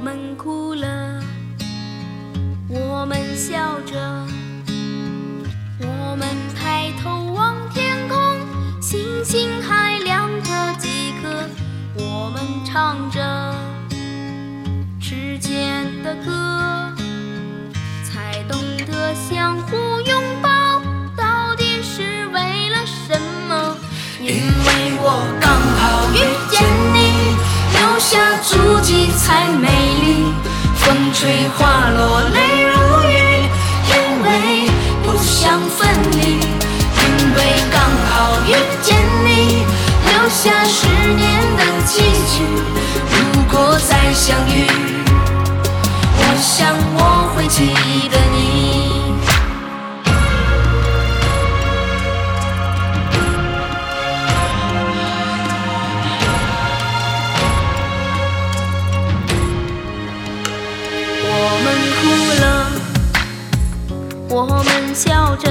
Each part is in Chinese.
我们哭了。我们笑着我们抬头望天空星星还亮着几颗我们唱着时间的歌。花落泪如雨，因为不想分离。因为刚好遇见你，留下十年的期许。如果再相遇，我想我会记得你。我们笑着，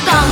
gone.